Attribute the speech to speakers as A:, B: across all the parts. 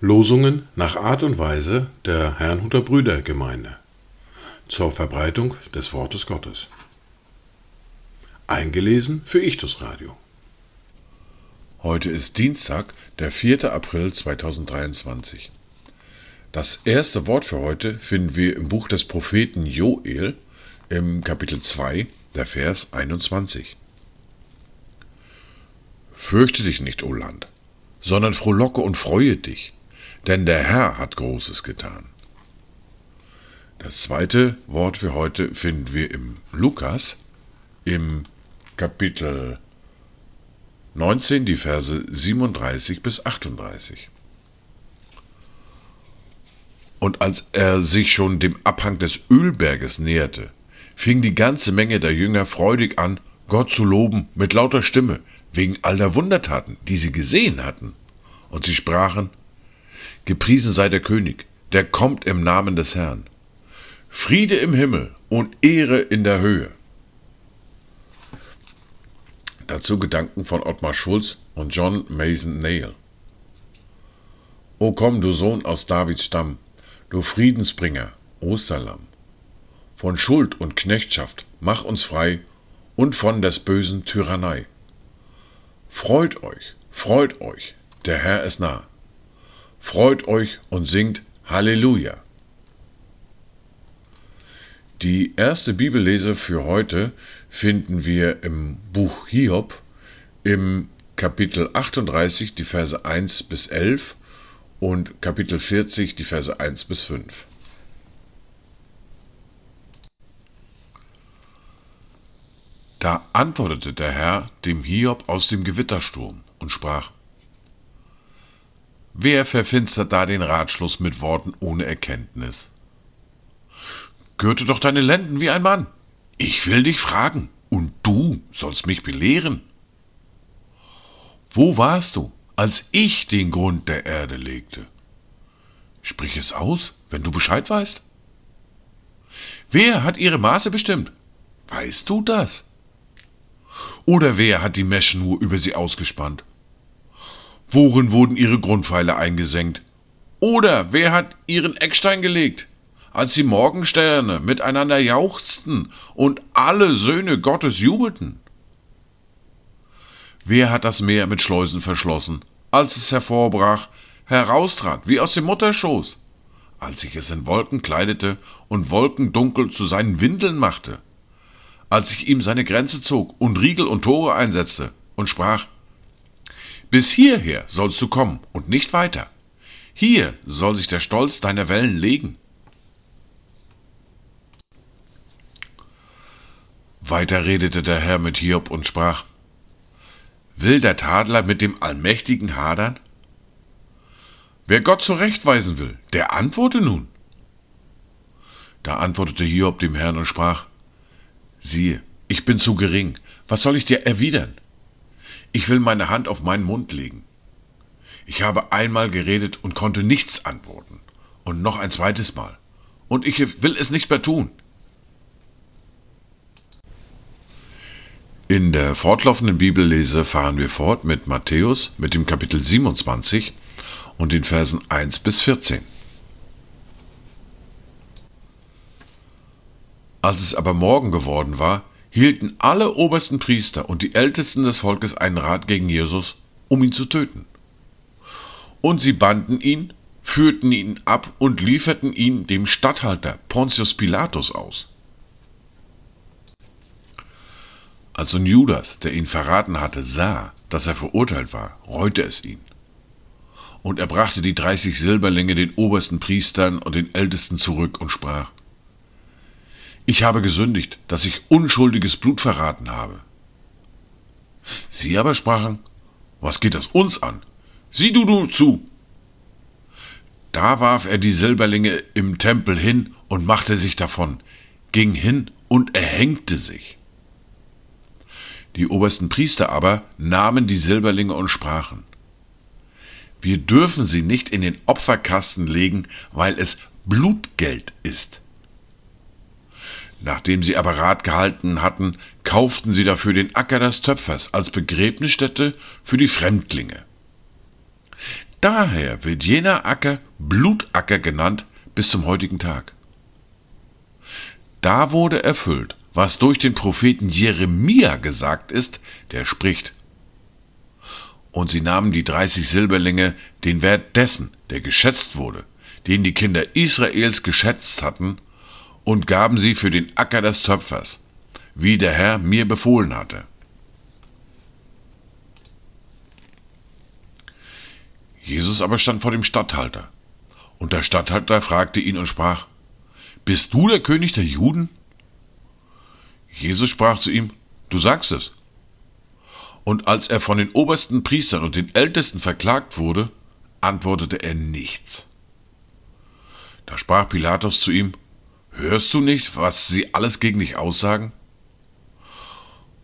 A: Losungen nach Art und Weise der Herrnhuter Brüdergemeinde zur Verbreitung des Wortes Gottes. Eingelesen für Ichtus Radio.
B: Heute ist Dienstag, der 4. April 2023. Das erste Wort für heute finden wir im Buch des Propheten Joel im Kapitel 2, der Vers 21. Fürchte dich nicht, o Land, sondern frohlocke und freue dich, denn der Herr hat Großes getan. Das zweite Wort für heute finden wir im Lukas im Kapitel 19, die Verse 37 bis 38. Und als er sich schon dem Abhang des Ölberges näherte, fing die ganze Menge der Jünger freudig an, Gott zu loben mit lauter Stimme, wegen all der Wundertaten, die sie gesehen hatten. Und sie sprachen, Gepriesen sei der König, der kommt im Namen des Herrn. Friede im Himmel und Ehre in der Höhe. Dazu Gedanken von Ottmar Schulz und John Mason Nail. O komm, du Sohn aus Davids Stamm, du Friedensbringer, Osterlamm. Von Schuld und Knechtschaft mach uns frei und von des bösen Tyrannei. Freut euch, freut euch, der Herr ist nah. Freut euch und singt Halleluja. Die erste Bibellese für heute finden wir im Buch Hiob im Kapitel 38, die Verse 1 bis 11 und Kapitel 40, die Verse 1 bis 5. Da antwortete der Herr dem Hiob aus dem Gewittersturm und sprach, Wer verfinstert da den Ratschluss mit Worten ohne Erkenntnis? Gürte doch deine Lenden wie ein Mann. Ich will dich fragen, und du sollst mich belehren. Wo warst du, als ich den Grund der Erde legte? Sprich es aus, wenn du Bescheid weißt. Wer hat ihre Maße bestimmt? Weißt du das? Oder wer hat die Meschnur über sie ausgespannt? Worin wurden ihre Grundpfeile eingesenkt? Oder wer hat ihren Eckstein gelegt? als die Morgensterne miteinander jauchzten und alle Söhne Gottes jubelten? Wer hat das Meer mit Schleusen verschlossen, als es hervorbrach, heraustrat wie aus dem Mutterschoß, als sich es in Wolken kleidete und Wolkendunkel zu seinen Windeln machte, als sich ihm seine Grenze zog und Riegel und Tore einsetzte und sprach, bis hierher sollst du kommen und nicht weiter. Hier soll sich der Stolz deiner Wellen legen. Weiter redete der Herr mit Hiob und sprach, Will der Tadler mit dem Allmächtigen hadern? Wer Gott zurechtweisen will, der antworte nun. Da antwortete Hiob dem Herrn und sprach, Siehe, ich bin zu gering, was soll ich dir erwidern? Ich will meine Hand auf meinen Mund legen. Ich habe einmal geredet und konnte nichts antworten, und noch ein zweites Mal, und ich will es nicht mehr tun. In der fortlaufenden Bibellese fahren wir fort mit Matthäus mit dem Kapitel 27 und den Versen 1 bis 14. Als es aber Morgen geworden war, hielten alle obersten Priester und die Ältesten des Volkes einen Rat gegen Jesus, um ihn zu töten. Und sie banden ihn, führten ihn ab und lieferten ihn dem Statthalter Pontius Pilatus aus. Als nun Judas, der ihn verraten hatte, sah, dass er verurteilt war, reute es ihn. Und er brachte die dreißig Silberlinge den obersten Priestern und den Ältesten zurück und sprach, Ich habe gesündigt, dass ich unschuldiges Blut verraten habe. Sie aber sprachen, Was geht das uns an? Sieh du nur zu! Da warf er die Silberlinge im Tempel hin und machte sich davon, ging hin und erhängte sich. Die obersten Priester aber nahmen die Silberlinge und sprachen, wir dürfen sie nicht in den Opferkasten legen, weil es Blutgeld ist. Nachdem sie aber Rat gehalten hatten, kauften sie dafür den Acker des Töpfers als Begräbnisstätte für die Fremdlinge. Daher wird jener Acker Blutacker genannt bis zum heutigen Tag. Da wurde erfüllt, was durch den Propheten Jeremia gesagt ist, der spricht. Und sie nahmen die dreißig Silberlinge, den Wert dessen, der geschätzt wurde, den die Kinder Israels geschätzt hatten, und gaben sie für den Acker des Töpfers, wie der Herr mir befohlen hatte. Jesus aber stand vor dem Statthalter, und der Statthalter fragte ihn und sprach, Bist du der König der Juden? Jesus sprach zu ihm, Du sagst es. Und als er von den obersten Priestern und den Ältesten verklagt wurde, antwortete er nichts. Da sprach Pilatus zu ihm, Hörst du nicht, was sie alles gegen dich aussagen?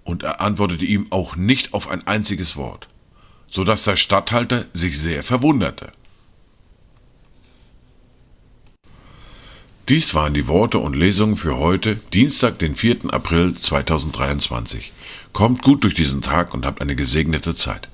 B: Und er antwortete ihm auch nicht auf ein einziges Wort, so dass der Statthalter sich sehr verwunderte. Dies waren die Worte und Lesungen für heute, Dienstag, den 4. April 2023. Kommt gut durch diesen Tag und habt eine gesegnete Zeit.